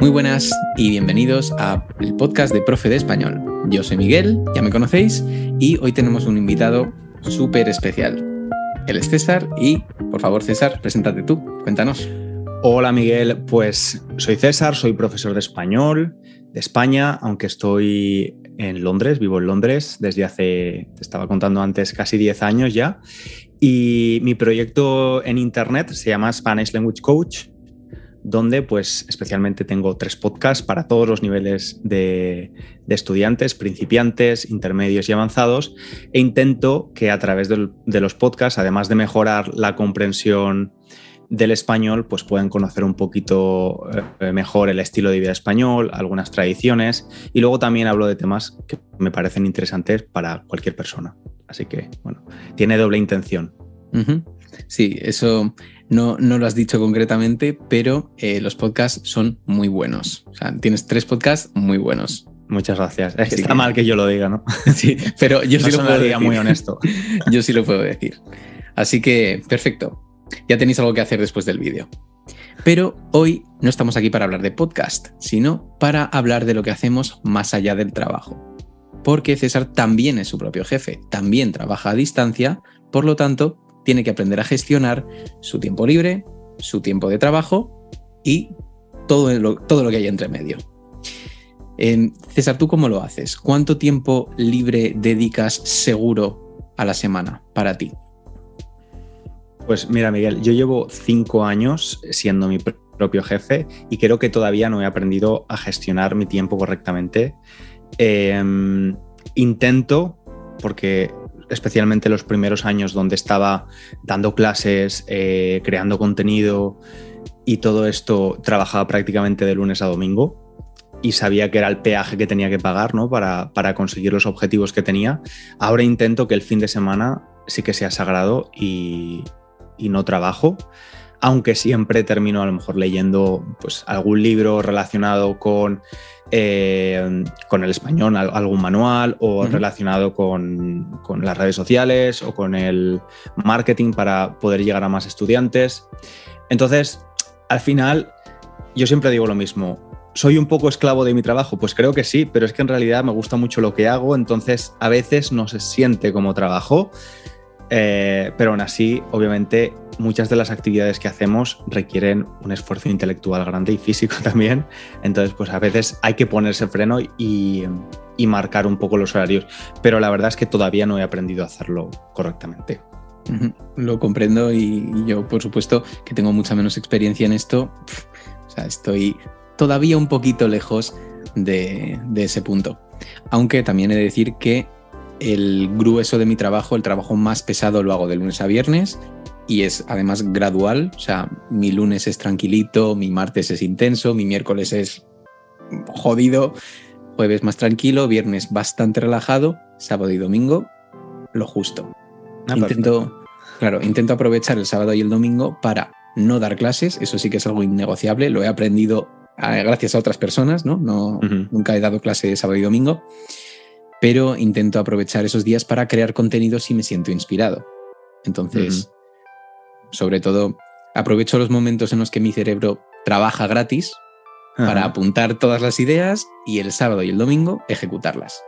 Muy buenas y bienvenidos al podcast de Profe de Español. Yo soy Miguel, ya me conocéis, y hoy tenemos un invitado súper especial. Él es César y, por favor, César, preséntate tú, cuéntanos. Hola Miguel, pues soy César, soy profesor de español de España, aunque estoy en Londres, vivo en Londres desde hace, te estaba contando antes, casi 10 años ya. Y mi proyecto en Internet se llama Spanish Language Coach donde pues especialmente tengo tres podcasts para todos los niveles de, estudiantes, principiantes, intermedios y avanzados, e intento que a través de, los podcasts, además de mejorar la comprensión del español, pues puedan conocer un poquito eh, mejor el estilo de vida español, algunas tradiciones, y luego también hablo de temas que me parecen interesantes para cualquier persona. Así que, bueno, tiene doble intención. Sí, eso no, no, lo has dicho concretamente, pero eh, los podcasts son muy buenos. O sea, tienes tres podcasts muy buenos. Muchas gracias. está mal que yo lo diga, ¿no? Sí, pero yo sí lo puedo decir. muy honesto. yo sí lo puedo decir. Así que, perfecto. Ya tenéis algo que hacer después del vídeo. Pero hoy no estamos aquí para hablar de podcast, sino para hablar de lo que hacemos más allá del trabajo. Porque César también es su propio jefe, también trabaja a distancia, por lo tanto, tiene que aprender a gestionar su tiempo libre, su tiempo de trabajo y todo lo, todo lo que hay entre medio. César, ¿tú cómo lo haces? ¿Cuánto tiempo libre dedicas seguro a la semana para ti? Pues mira, Miguel, yo llevo cinco años siendo mi propio jefe y creo que todavía no he aprendido a gestionar mi tiempo correctamente. Em, intento, porque especialmente los primeros años donde estaba dando clases, eh, creando contenido y todo esto, trabajaba prácticamente de lunes a domingo y sabía que era el peaje que tenía que pagar ¿no? para, para conseguir los objetivos que tenía. Ahora intento que el fin de semana sí que sea sagrado y, y no trabajo aunque siempre termino a lo mejor leyendo pues, algún libro relacionado con eh, con el español, algún manual o relacionado con, las redes sociales o con el marketing para poder llegar a más estudiantes. Entonces, al final, yo siempre digo lo mismo. ¿Soy un poco esclavo de mi trabajo? Pues creo que sí, pero es que en realidad me gusta mucho lo que hago, entonces a veces no se siente como trabajo, eh, pero aún así, obviamente, muchas de las actividades que hacemos requieren un esfuerzo intelectual grande y físico también. Entonces, pues a veces hay que ponerse freno y, marcar un poco los horarios. Pero la verdad es que todavía no he aprendido a hacerlo correctamente. Lo comprendo y yo, por supuesto, que tengo mucha menos experiencia en esto. O sea, estoy todavía un poquito lejos de, de ese punto. Aunque también he de decir que el grueso de mi trabajo, el trabajo más pesado lo hago de lunes a viernes y es además gradual, o sea, mi lunes es tranquilito, mi martes es intenso, mi miércoles es jodido, jueves más tranquilo, viernes bastante relajado, sábado y domingo lo justo. Ah, intento, claro, intento aprovechar el sábado y el domingo para no dar clases, eso sí que es algo innegociable, lo he aprendido eh, gracias a otras personas, ¿no? no Nunca he dado clase sábado y domingo, pero intento aprovechar esos días para crear contenido si me siento inspirado. Entonces, sobre todo aprovecho los momentos en los que mi cerebro trabaja gratis para apuntar todas las ideas y el sábado y el domingo ejecutarlas.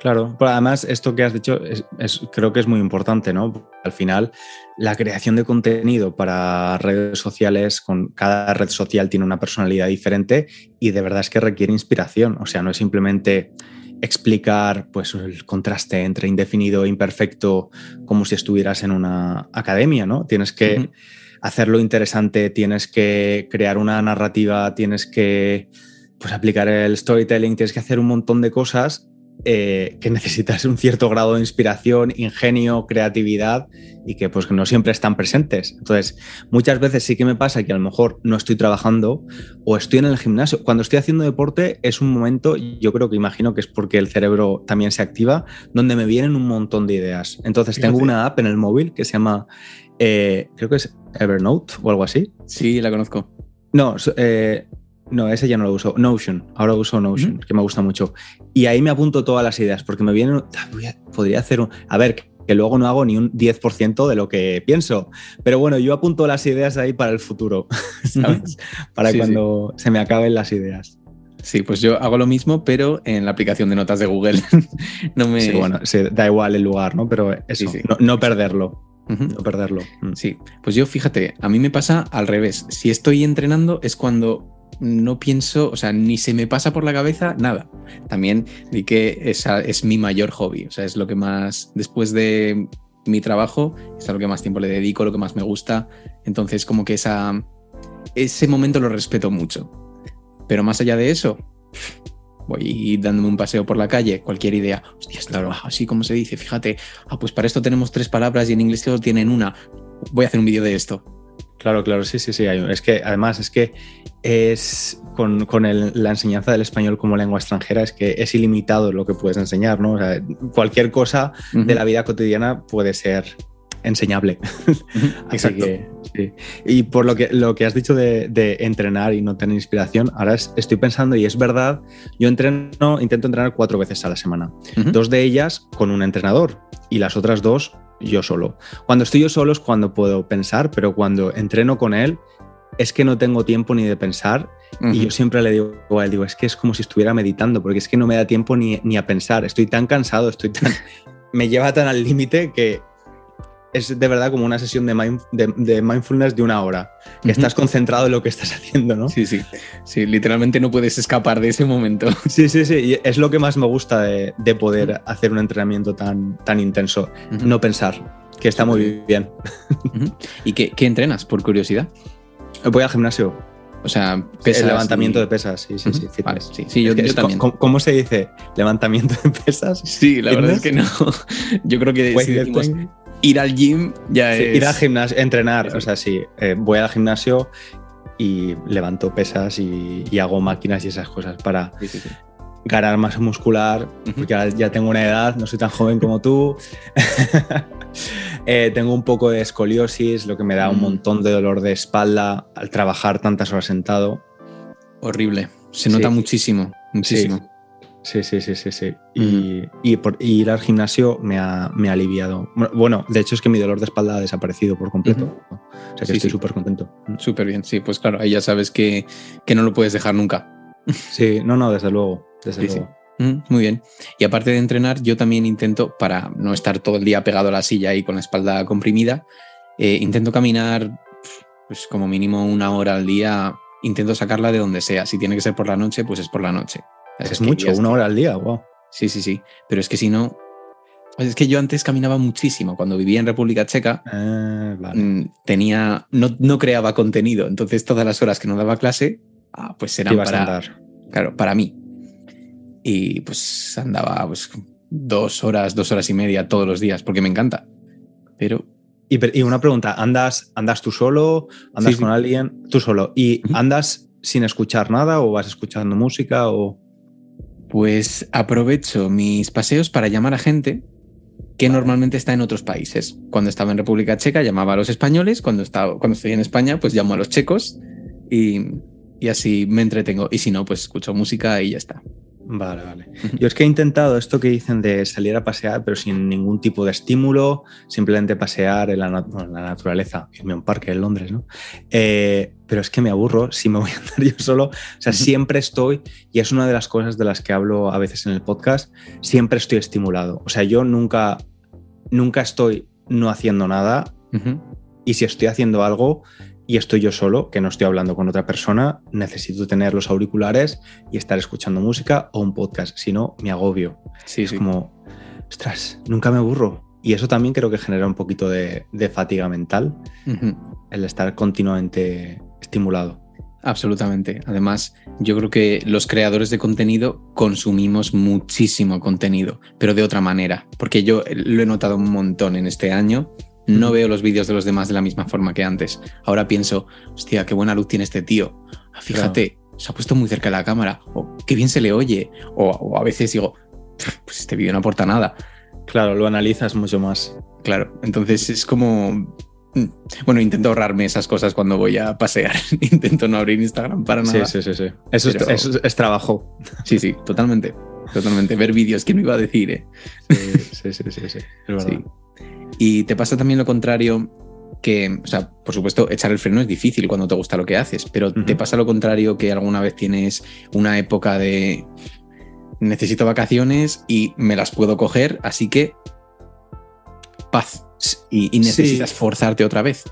Claro, pero además esto que has dicho es, creo que es muy importante, ¿no? Al final, la creación de contenido para redes sociales, con cada red social tiene una personalidad diferente y de verdad es que requiere inspiración. O sea, no es simplemente explicar pues, el contraste entre indefinido e imperfecto como si estuvieras en una academia, ¿no? Tienes que hacerlo interesante, tienes que crear una narrativa, tienes que pues, aplicar el storytelling, tienes que hacer un montón de cosas eh, que necesitas un cierto grado de inspiración, ingenio, creatividad y que pues no siempre están presentes. Entonces, muchas veces sí que me pasa que a lo mejor no estoy trabajando o estoy en el gimnasio. Cuando estoy haciendo deporte es un momento, yo creo que imagino que es porque el cerebro también se activa, donde me vienen un montón de ideas. Entonces, tengo una app en el móvil que se llama, eh, creo que es Evernote o algo así. Sí, la conozco. No, eh, no, ese ya no lo uso. Notion. Ahora uso Notion, que me gusta mucho. Y ahí me apunto todas las ideas, porque me vienen. Ah, podría hacer un. A ver, que luego no hago ni un 10% de lo que pienso. Pero bueno, yo apunto las ideas ahí para el futuro, ¿sabes? Para cuando se me acaben las ideas. Sí, pues yo hago lo mismo, pero en la aplicación de notas de Google. no me... Sí, bueno, da igual el lugar, ¿no? Pero eso, no, perderlo. No perderlo. Mm. Sí, pues yo fíjate, a mí me pasa al revés. Si estoy entrenando es cuando no pienso, o sea, ni se me pasa por la cabeza nada. También di que esa es mi mayor hobby, o sea, es lo que más, después de mi trabajo, es a lo que más tiempo le dedico, lo que más me gusta. Entonces, como que esa, ese momento lo respeto mucho. Pero más allá de eso, voy dándome un paseo por la calle, cualquier idea, hostia, claro, así como se dice, fíjate, ah, pues para esto tenemos tres palabras y en inglés solo tienen una, voy a hacer un vídeo de esto. Claro, claro, sí, sí, sí. Es que además es que es con, la enseñanza del español como lengua extranjera, es que es ilimitado lo que puedes enseñar, ¿no? O sea, cualquier cosa de la vida cotidiana puede ser enseñable. Exacto. Y por lo que, lo que has dicho de, entrenar y no tener inspiración, ahora estoy pensando, y es verdad, yo entreno, intento entrenar cuatro veces a la semana. Dos de ellas con un entrenador y las otras dos yo solo. Cuando estoy yo solo es cuando puedo pensar, pero cuando entreno con él es que no tengo tiempo ni de pensar y yo siempre le digo a él, digo, es que es como si estuviera meditando, porque es que no me da tiempo ni, ni a pensar, estoy tan cansado, estoy tan... me lleva tan al límite que es de verdad como una sesión de, de, mindfulness de una hora, que estás concentrado en lo que estás haciendo, ¿no? Sí, sí, sí, literalmente no puedes escapar de ese momento. Sí, sí, sí, y es lo que más me gusta de, poder hacer un entrenamiento tan, tan intenso, no pensar, que está muy bien. ¿Y qué, entrenas, por curiosidad? Voy al gimnasio. O sea, pesas el levantamiento de pesas, sí, sí, sí. sí, sí yo, también. ¿cómo, se dice? ¿Levantamiento de pesas? Sí, la verdad es que no. Yo creo que si decimos ir al gym ya es... Ir al gimnasio, entrenar, o sea, sí, eh, voy al gimnasio y levanto pesas y, hago máquinas y esas cosas para ganar masa muscular, porque ya tengo una edad, no soy tan joven como tú. Eh, tengo un poco de escoliosis, lo que me da un mm. montón de dolor de espalda al trabajar tantas horas sentado. Horrible, se nota muchísimo, muchísimo. Sí, sí, sí, sí, sí. Y, por, ir al gimnasio me ha, me ha, aliviado. Bueno, de hecho es que mi dolor de espalda ha desaparecido por completo. O sea que estoy súper contento. Súper bien, sí, pues claro, ahí ya sabes que, que, no lo puedes dejar nunca. Sí, no, no, desde luego, desde luego. Muy bien. Y aparte de entrenar, yo también intento, para no estar todo el día pegado a la silla y con la espalda comprimida, eh, intento caminar pues como mínimo una hora al día, intento sacarla de donde sea. Si tiene que ser por la noche, pues es por la noche. Es, mucho, una hora al día, wow. Sí, sí, sí. Pero es que si no. Es que yo antes caminaba muchísimo. Cuando vivía en República Checa, ah, mm, tenía. No, creaba contenido. Entonces, todas las horas que no daba clase, ah, pues eran para. Claro, para mí. Y pues andaba pues, dos horas, dos horas y media todos los días, porque me encanta. Pero y, una pregunta, ¿andas, ¿andas tú solo? ¿Andas con alguien? Tú solo. ¿Y andas sin escuchar nada o vas escuchando música o...? Pues aprovecho mis paseos para llamar a gente que normalmente está en otros países. Cuando estaba en República Checa llamaba a los españoles, cuando, estaba, cuando estoy en España pues llamo a los checos y, y así me entretengo. Y si no, pues escucho música y ya está. Vale, vale. Yo es que he intentado esto que dicen de salir a pasear, pero sin ningún tipo de estímulo, simplemente pasear en la, naturaleza, irme a un parque en Londres, ¿no? Eh, pero es que me aburro si me voy a andar yo solo. O sea, siempre estoy, y es una de las cosas de las que hablo a veces en el podcast, siempre estoy estimulado. O sea, yo nunca, nunca estoy no haciendo nada, y si estoy haciendo algo, y estoy yo solo, que no estoy hablando con otra persona, necesito tener los auriculares y estar escuchando música o un podcast, si no, me agobio. Sí, es como, ostras, nunca me aburro. Y eso también creo que genera un poquito de, fatiga mental, el estar continuamente estimulado. Absolutamente. Además, yo creo que los creadores de contenido consumimos muchísimo contenido, pero de otra manera, porque yo lo he notado un montón en este año no veo los vídeos de los demás de la misma forma que antes. Ahora pienso, hostia, qué buena luz tiene este tío. Ah, fíjate, se ha puesto muy cerca de la cámara. O qué bien se le oye. O, a veces digo, pues este vídeo no aporta nada. Claro, lo analizas mucho más. Claro, entonces es como... Mm, bueno, intento ahorrarme esas cosas cuando voy a pasear. intento no abrir Instagram para nada. Sí, sí, sí. sí. Eso, es, es, trabajo. Sí, sí, totalmente. Totalmente. Ver vídeos, ¿quién me iba a decir? Eh? Sí, sí, sí, sí, Es verdad. Y te pasa también lo contrario que, o sea, por supuesto, echar el freno es difícil cuando te gusta lo que haces, pero te pasa lo contrario que alguna vez tienes una época de necesito vacaciones y me las puedo coger, así que paz. Y, necesitas forzarte otra vez.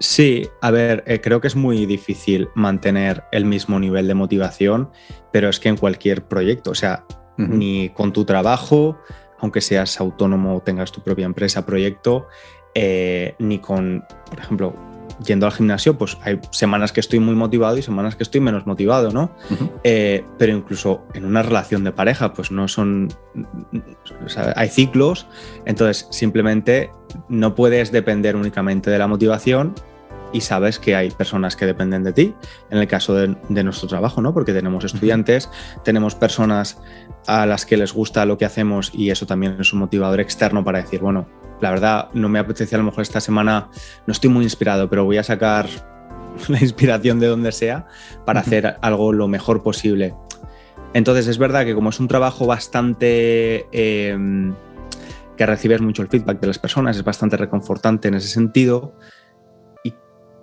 Sí, a ver, eh, creo que es muy difícil mantener el mismo nivel de motivación, pero es que en cualquier proyecto, o sea, ni con tu trabajo, aunque seas autónomo o tengas tu propia empresa, proyecto, eh, ni con, por ejemplo, yendo al gimnasio, pues hay semanas que estoy muy motivado y semanas que estoy menos motivado, ¿no? Eh, pero incluso en una relación de pareja, pues no son. hay ciclos, entonces simplemente no puedes depender únicamente de la motivación y sabes que hay personas que dependen de ti, en el caso de, nuestro trabajo, ¿no? Porque tenemos estudiantes, tenemos personas a las que les gusta lo que hacemos y eso también es un motivador externo para decir, bueno, la verdad no me apetece a lo mejor esta semana, no estoy muy inspirado, pero voy a sacar la inspiración de donde sea para hacer algo lo mejor posible. Entonces es verdad que como es un trabajo bastante... Em, que recibes mucho el feedback de las personas, es bastante reconfortante en ese sentido.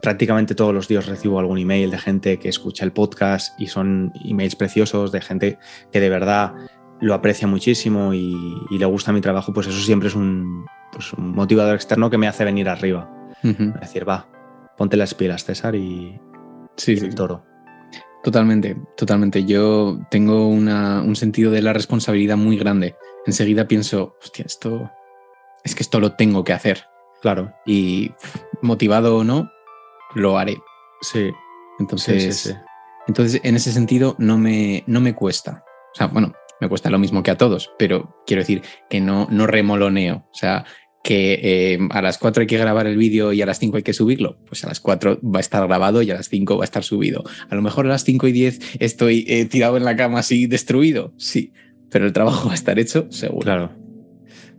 Prácticamente todos los días recibo algún email de gente que escucha el podcast y son emails preciosos de gente que de verdad lo aprecia muchísimo y, y le gusta mi trabajo, pues eso siempre es un, pues, un motivador externo que me hace venir arriba. Es decir, va, ponte las pilas, César, y, sí, el toro. Totalmente, totalmente. Yo tengo un sentido de la responsabilidad muy grande. Enseguida pienso, hostia, esto es que esto lo tengo que hacer. Claro. Y motivado o no, lo haré. Sí. Entonces, entonces en ese sentido no me, no me cuesta. O sea, bueno, me cuesta lo mismo que a todos, pero quiero decir que no, no remoloneo. O sea, que eh, a las 4 hay que grabar el vídeo y a las 5 hay que subirlo, pues a las 4 va a estar grabado y a las 5 va a estar subido. A lo mejor a las 5 y 10 estoy eh, tirado en la cama así destruido, sí, pero el trabajo va a estar hecho seguro. Claro.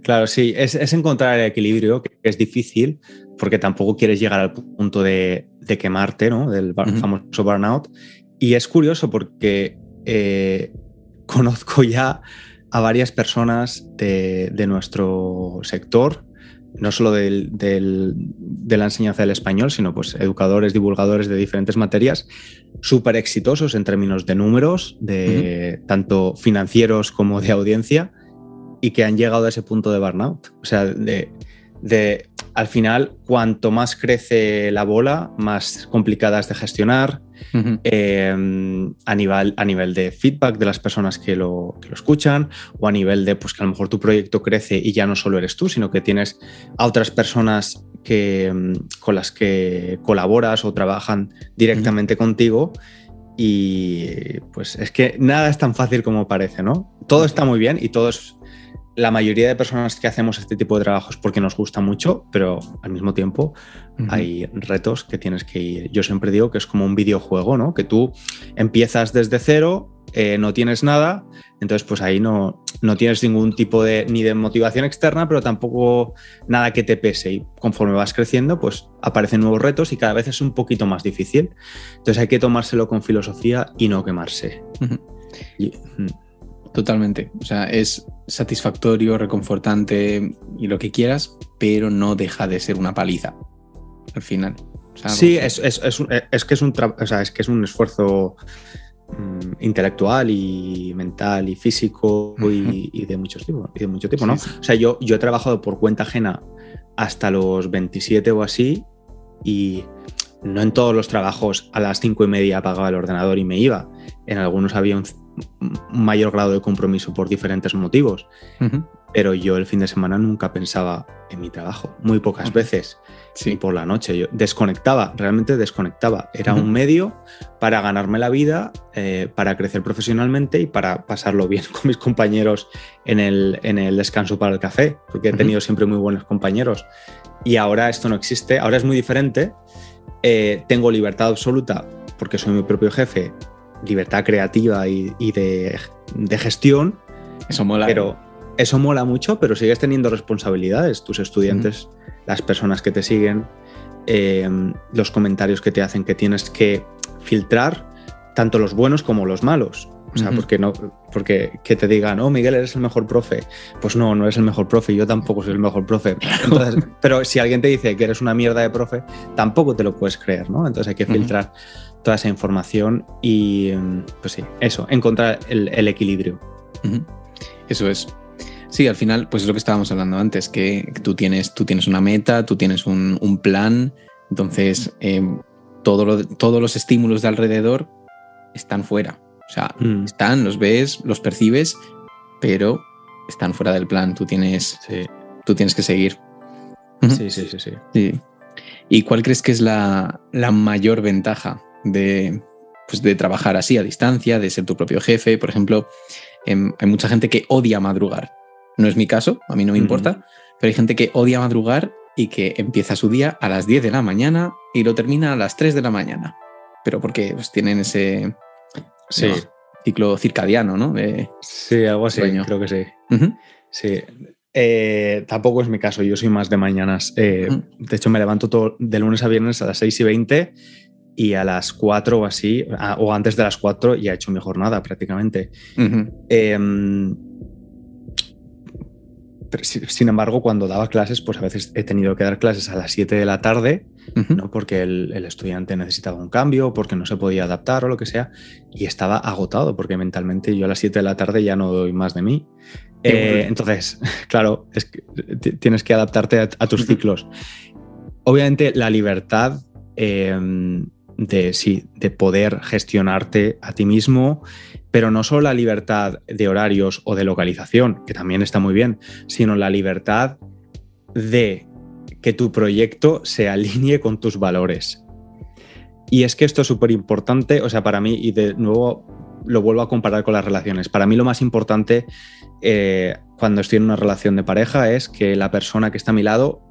Claro, sí, es, encontrar el equilibrio, que es difícil, porque tampoco quieres llegar al punto de, quemarte, ¿no? Del famoso burnout. Y es curioso porque eh, conozco ya a varias personas de, de nuestro sector no solo de la enseñanza del español, sino pues educadores, divulgadores de diferentes materias, súper exitosos en términos de números, de tanto financieros como de audiencia, y que han llegado a ese punto de burnout. O sea, de, de al final, cuanto más crece la bola, más complicada es de gestionar em, a, nivel, a nivel de feedback de las personas que lo, lo, escuchan o a nivel de pues, que a lo mejor tu proyecto crece y ya no solo eres tú, sino que tienes a otras personas que, em, con las que colaboras o trabajan directamente contigo. Y pues es que nada es tan fácil como parece, ¿no? Todo está muy bien y todo es la mayoría de personas que hacemos este tipo de trabajos porque nos gusta mucho, pero al mismo tiempo hay retos que tienes que ir. Yo siempre digo que es como un videojuego, ¿no? Que tú empiezas desde cero, eh, no tienes nada, entonces pues ahí no, no tienes ningún tipo de ni de motivación externa, pero tampoco nada que te pese. Y conforme vas creciendo, pues aparecen nuevos retos y cada vez es un poquito más difícil. Entonces hay que tomárselo con filosofía y no quemarse. Totalmente. O sea, es satisfactorio, reconfortante y lo que quieras, pero no deja de ser una paliza al final. sí, es, que es un, es que es un esfuerzo mm, intelectual y mental y físico y, de muchos tipos, y de mucho tipo, ¿no? O sea, yo, yo he trabajado por cuenta ajena hasta los 27 o así y no en todos los trabajos a las cinco y media apagaba el ordenador y me iba. En algunos había un, mayor grado de compromiso por diferentes motivos. Pero yo el fin de semana nunca pensaba en mi trabajo, muy pocas veces. Sí. por la noche. Yo desconectaba, realmente desconectaba. Era un medio para ganarme la vida, eh, para crecer profesionalmente y para pasarlo bien con mis compañeros en el, en el descanso para el café, porque he tenido siempre muy buenos compañeros. Y ahora esto no existe, ahora es muy diferente. Eh, tengo libertad absoluta porque soy mi propio jefe libertad creativa y, de, gestión. Eso mola. Pero eso mola mucho, pero sigues teniendo responsabilidades. Tus estudiantes, las personas que te siguen, em, los comentarios que te hacen que tienes que filtrar, tanto los buenos como los malos. O sea, porque no, porque que te digan, oh, Miguel, eres el mejor profe. Pues no, no eres el mejor profe, yo tampoco soy el mejor profe. pero si alguien te dice que eres una mierda de profe, tampoco te lo puedes creer, ¿no? Entonces hay que filtrar toda esa información y, pues sí, eso, encontrar el, equilibrio. Eso es. Sí, al final, pues es lo que estábamos hablando antes, que tú tienes, tú tienes una meta, tú tienes un, plan, entonces eh, todo todos los estímulos de alrededor están fuera. O sea, mm. están, los ves, los percibes, pero están fuera del plan. Tú tienes, tú tienes que seguir. Sí, sí, sí, sí, ¿Y cuál crees que es la, mayor ventaja de, pues de trabajar así a distancia, de ser tu propio jefe? Por ejemplo, em, hay mucha gente que odia madrugar. No es mi caso, a mí no me importa, pero hay gente que odia madrugar y que empieza su día a las 10 de la mañana y lo termina a las 3 de la mañana. Pero porque pues, tienen ese, Sí. Ciclo circadiano, ¿no? sí, algo así, creo que sí. Sí. Eh, tampoco es mi caso, yo soy más de mañanas. Eh, de hecho, me levanto todo, de lunes a viernes a las 6 y 20 y a las 4 o así, o antes de las 4 ya he hecho mi jornada prácticamente sin embargo, cuando daba clases, pues a veces he tenido que dar clases a las 7 de la tarde, ¿no? porque el, estudiante necesitaba un cambio, porque no se podía adaptar o lo que sea, y estaba agotado, porque mentalmente yo a las 7 de la tarde ya no doy más de mí. Eh, entonces, claro, es que tienes que adaptarte a, tus ciclos. Obviamente, la libertad em, de, sí, de poder gestionarte a ti mismo pero no solo la libertad de horarios o de localización, que también está muy bien, sino la libertad de que tu proyecto se alinee con tus valores. Y es que esto es súper importante, o sea, para mí, y de nuevo lo vuelvo a comparar con las relaciones, para mí lo más importante eh, cuando estoy en una relación de pareja es que la persona que está a mi lado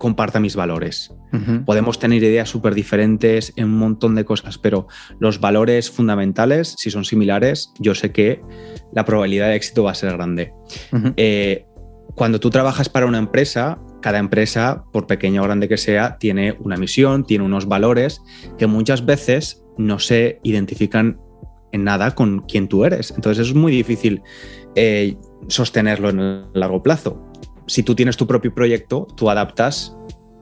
comparta mis valores. Podemos tener ideas súper diferentes en un montón de cosas, pero los valores fundamentales, si son similares, yo sé que la probabilidad de éxito va a ser grande. Eh, cuando tú trabajas para una empresa, cada empresa, por pequeña o grande que sea, tiene una misión, tiene unos valores que muchas veces no se identifican en nada con quien tú eres. Entonces es muy difícil eh, sostenerlo en el largo plazo si tú tienes tu propio proyecto, tú adaptas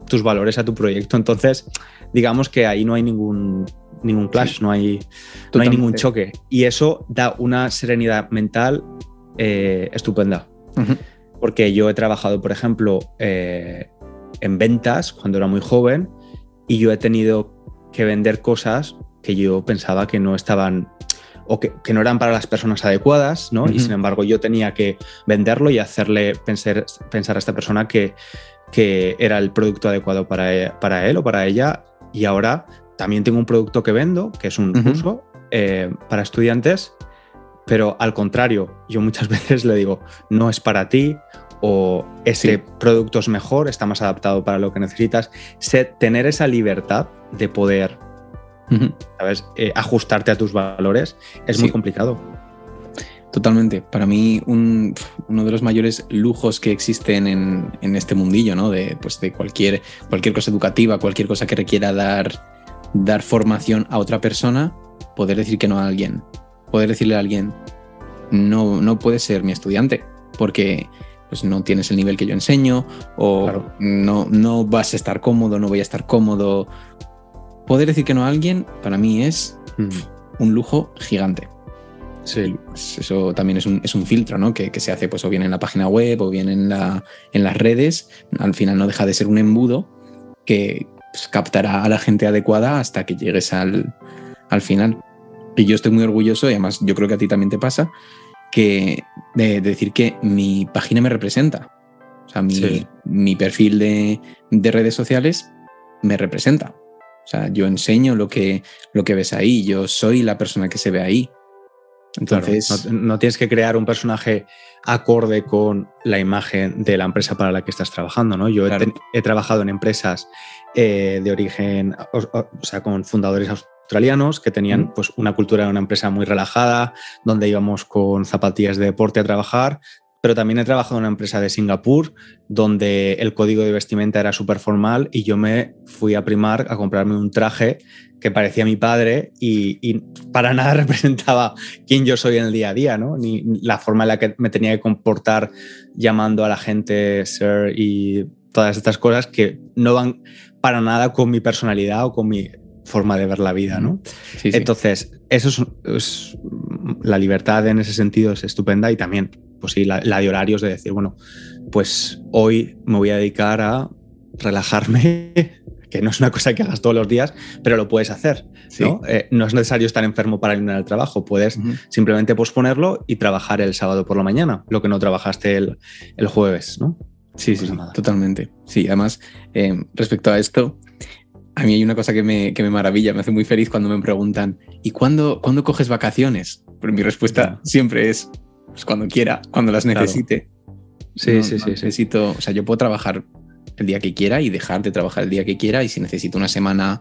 tus valores a tu proyecto. Entonces, digamos que ahí no hay ningún, ningún clash, no, hay, no hay ningún choque. Y eso da una serenidad mental eh, estupenda. Porque yo he trabajado, por ejemplo, eh, en ventas cuando era muy joven y yo he tenido que vender cosas que yo pensaba que no estaban o que, no eran para las personas adecuadas, ¿no? Y sin embargo yo tenía que venderlo y hacerle pensar, pensar a esta persona que, que era el producto adecuado para, e, para, él o para ella. Y ahora también tengo un producto que vendo, que es un curso eh, para estudiantes, pero al contrario, yo muchas veces le digo, no es para ti o ese producto es mejor, está más adaptado para lo que necesitas. tener esa libertad de poder ¿sabes? Eh, ajustarte a tus valores es muy complicado. Totalmente. Para mí, uno de los mayores lujos que existen en, este mundillo, ¿no? De, pues, de cualquier, cualquier cosa educativa, cualquier cosa que requiera dar, dar formación a otra persona, poder decir que no a alguien. Poder decirle a alguien, no, no puedes ser mi estudiante, porque pues no tienes el nivel que yo enseño, o no, no vas a estar cómodo, no voy a estar cómodo, poder decir que no a alguien para mí es mm. un lujo gigante. Sí. Eso también es un, es un filtro, ¿no? Que, se hace pues o bien en la página web o bien en, la, en las redes. Al final no deja de ser un embudo que pues, captará a la gente adecuada hasta que llegues al, al final. Y yo estoy muy orgulloso, y además yo creo que a ti también te pasa, que de, decir que mi página me representa. O sea, mi, mi perfil de, de redes sociales me representa. O sea, yo enseño lo que, lo que ves ahí, yo soy la persona que se ve ahí. Entonces. no, tienes que crear un personaje acorde con la imagen de la empresa para la que estás trabajando, ¿no? Yo he, trabajado en empresas eh, de origen, o, sea, con fundadores australianos que tenían pues, una cultura de una empresa muy relajada, donde íbamos con zapatillas de deporte a trabajar, pero también he trabajado en una empresa de Singapur donde el código de vestimenta era súper formal y yo me fui a primar a comprarme un traje que parecía mi padre y, para nada representaba quién yo soy en el día a día, ¿no? Ni la forma en la que me tenía que comportar llamando a la gente sir y todas estas cosas que no van para nada con mi personalidad o con mi forma de ver la vida, ¿no? Entonces, eso es, la libertad en ese sentido es estupenda y también, pues sí, la, de horarios de decir, bueno, pues hoy me voy a dedicar a relajarme, que no es una cosa que hagas todos los días, pero lo puedes hacer. ¿no? Eh, no es necesario estar enfermo para ir al trabajo, puedes simplemente posponerlo y trabajar el sábado por la mañana, lo que no trabajaste el, jueves, ¿no? Sí, sí, totalmente. Sí, además, eh, respecto a esto, a mí hay una cosa que me, maravilla, me hace muy feliz cuando me preguntan, ¿y cuándo, ¿cuándo coges vacaciones? Pero mi respuesta siempre es, pues cuando quiera, cuando las necesite. Sí, sí, sí. Necesito, o sea, yo puedo trabajar el día que quiera y dejar de trabajar el día que quiera y si necesito una semana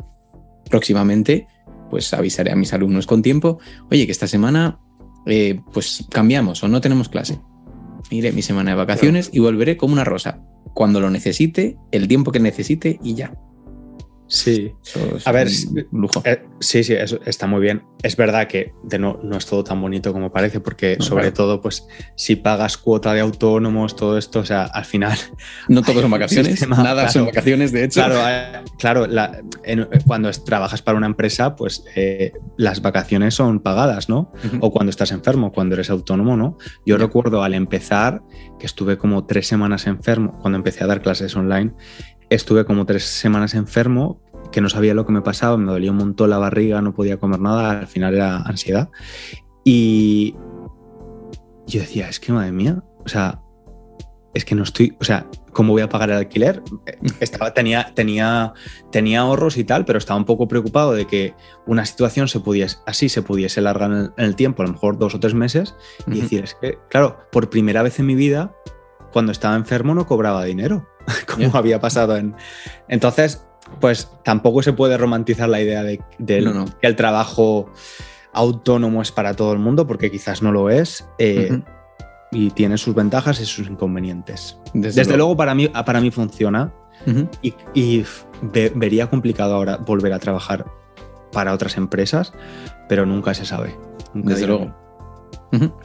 próximamente, pues avisaré a mis alumnos con tiempo, oye, que esta semana eh, pues cambiamos o no tenemos clase. Iré mi semana de vacaciones y volveré como una rosa. Cuando lo necesite, el tiempo que necesite y ya. Sí, a ver, lujo. Eh, sí, sí, está muy bien. Es verdad que de no, no es todo tan bonito como parece, porque sobre todo, pues, si pagas cuota de autónomos, todo esto, o sea, al final. No todos son vacaciones, nada son vacaciones, de hecho. Claro, claro cuando trabajas para una empresa, pues eh, las vacaciones son pagadas, ¿no? O cuando estás enfermo, cuando eres autónomo, ¿no? Yo recuerdo al empezar que estuve como tres semanas enfermo, cuando empecé a dar clases online, Estuve como tres semanas enfermo, que no sabía lo que me pasaba, me dolía un montón la barriga, no podía comer nada, al final era ansiedad. Y yo decía, es que madre mía, o sea, es que no estoy, o sea, ¿cómo voy a pagar el alquiler? Estaba, tenía, tenía, tenía ahorros y tal, pero estaba un poco preocupado de que una situación se pudiese, así se pudiese alargar en el, tiempo, a lo mejor dos o tres meses, y decir, es que, claro, por primera vez en mi vida, cuando estaba enfermo no cobraba dinero. como había pasado en... Entonces, pues tampoco se puede romantizar la idea de, que el trabajo autónomo es para todo el mundo, porque quizás no lo es. Eh, y tiene sus ventajas y sus inconvenientes. Desde, luego. para, mí, para mí funciona y, vería complicado ahora volver a trabajar para otras empresas, pero nunca se sabe. Desde luego.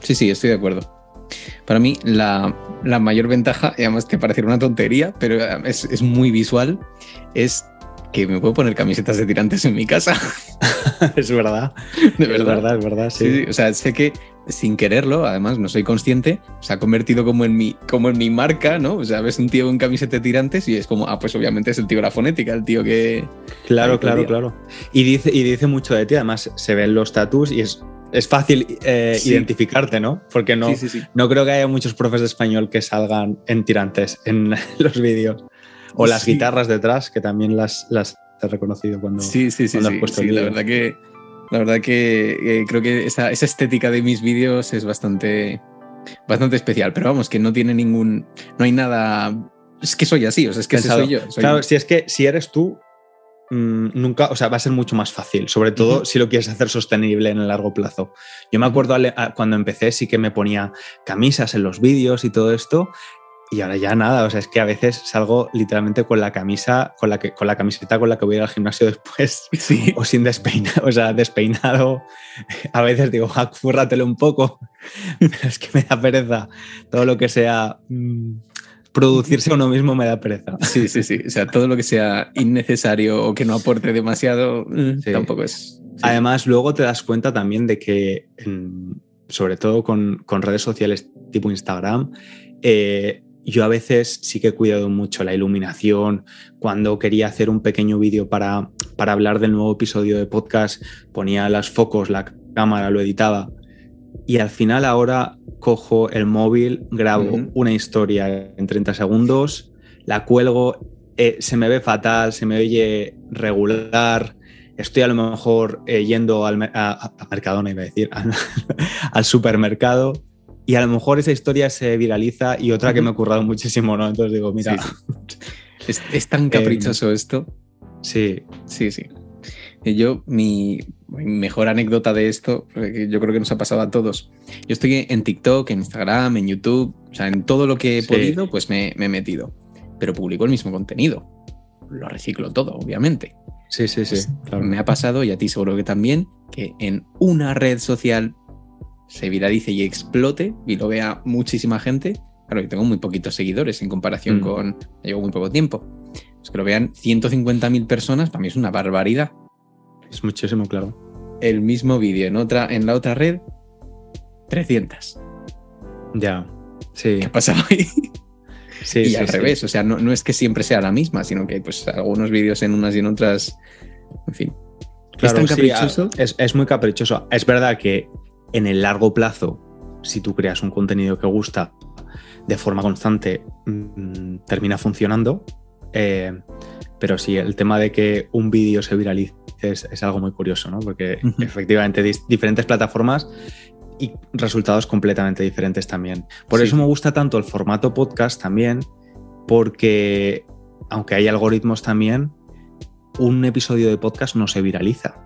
Sí, sí, estoy de acuerdo. Para mí, la, mayor ventaja, y además te parecerá una tontería, pero es, muy visual, es que me puedo poner camisetas de tirantes en mi casa. es verdad. De verdad. Es verdad, es verdad, sí. O sea, sé que sin quererlo, además no soy consciente, se ha convertido como en mi, como en mi marca, ¿no? O sea, ves un tío con camiseta de tirantes y es como, ah, pues obviamente es el tío de la fonética, el tío que. Claro, claro, claro. Y dice, y dice mucho de ti, además se ven los tatus y es es fácil eh, identificarte, ¿no? Porque no, no creo que haya muchos profes de español que salgan en tirantes en los vídeos. O las guitarras detrás, que también las, las he reconocido cuando, sí, sí, sí, has puesto La verdad que, la verdad que eh, creo que esa, estética de mis vídeos es bastante, bastante especial. Pero vamos, que no tiene ningún. No hay nada. Es que soy así, o sea, es que soy yo. claro, si es que si eres tú, nunca, o sea, va a ser mucho más fácil, sobre todo si lo quieres hacer sostenible en el largo plazo. Yo me acuerdo cuando empecé sí que me ponía camisas en los vídeos y todo esto, y ahora ya nada, o sea, es que a veces salgo literalmente con la camisa, con la, que, con la camiseta con la que voy al gimnasio después, o sin despeinado, o sea, despeinado. A veces digo, fúrratelo un poco, pero es que me da pereza todo lo que sea... Mm, producirse a uno mismo me da pereza. Sí, sí, sí. O sea, todo lo que sea innecesario o que no aporte demasiado, tampoco es. Además, luego te das cuenta también de que, sobre todo con, redes sociales tipo Instagram, eh, yo a veces sí que he cuidado mucho la iluminación. Cuando quería hacer un pequeño vídeo para, para hablar del nuevo episodio de podcast, ponía los focos, la cámara, lo editaba. Y al final ahora cojo el móvil, grabo una historia en 30 segundos, la cuelgo, eh, se me ve fatal, se me oye regular, estoy a lo mejor eh, yendo al, a, Mercadona, iba a decir, al, supermercado, y a lo mejor esa historia se viraliza y otra que me ha currado muchísimo, ¿no? Entonces digo, mira... Es, tan caprichoso em, esto. Sí. Sí, sí. Yo, mi, mejor anécdota de esto, yo creo que nos ha pasado a todos. Yo estoy en TikTok, en Instagram, en YouTube, o sea, en todo lo que he podido, pues me, he metido. Pero publico el mismo contenido. Lo reciclo todo, obviamente. Sí, sí, sí. Pues me ha pasado, y a ti seguro que también, que en una red social se viralice y explote y lo vea muchísima gente. Claro, yo tengo muy poquitos seguidores en comparación mm. con. Llevo muy poco tiempo. Es que lo vean 150.000 personas, para mí es una barbaridad. Es muchísimo, claro. El mismo vídeo en, otra, en la otra red, 300. Ya, sí. ¿Qué ha pasado ahí? Sí, y al revés, o sea, no, no, es que siempre sea la misma, sino que hay pues algunos vídeos en unas y en otras. En fin. Claro, ¿Es tan caprichoso? es, es, muy caprichoso. Es verdad que en el largo plazo, si tú creas un contenido que gusta de forma constante, mm, termina funcionando. Eh, pero sí, el tema de que un vídeo se viralice es, algo muy curioso, ¿no? Porque efectivamente diferentes plataformas y resultados completamente diferentes también. Por eso me gusta tanto el formato podcast también, porque aunque hay algoritmos también, un episodio de podcast no se viraliza.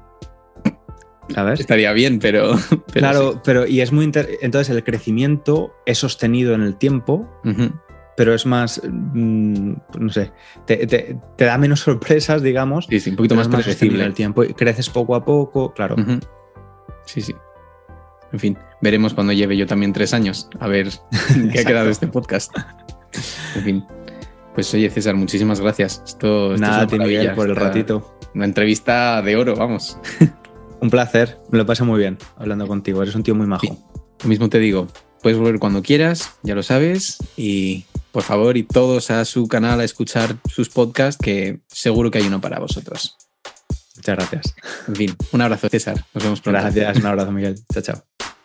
¿Sabes? Estaría bien, pero. claro, pero y es muy. Entonces, el crecimiento es sostenido en el tiempo, pero es más. Mm, no sé. Te, da menos sorpresas, digamos. Sí, sí, un poquito más predecible. El tiempo. Y creces poco a poco, claro. Sí, sí. En fin, veremos cuando lleve yo también tres años, a ver qué ha quedado este podcast. En fin. Pues oye, César, muchísimas gracias. Esto, Nada, es por el ratito. Una entrevista de oro, vamos. Un placer, me lo paso muy bien hablando contigo, eres un tío muy majo. lo mismo te digo, puedes volver cuando quieras, ya lo sabes, y por favor, y todos a su canal a escuchar sus podcasts, que seguro que hay uno para vosotros. Muchas gracias. En fin, un abrazo, César. Nos vemos pronto. Gracias, un abrazo, Miguel. Chao, chao.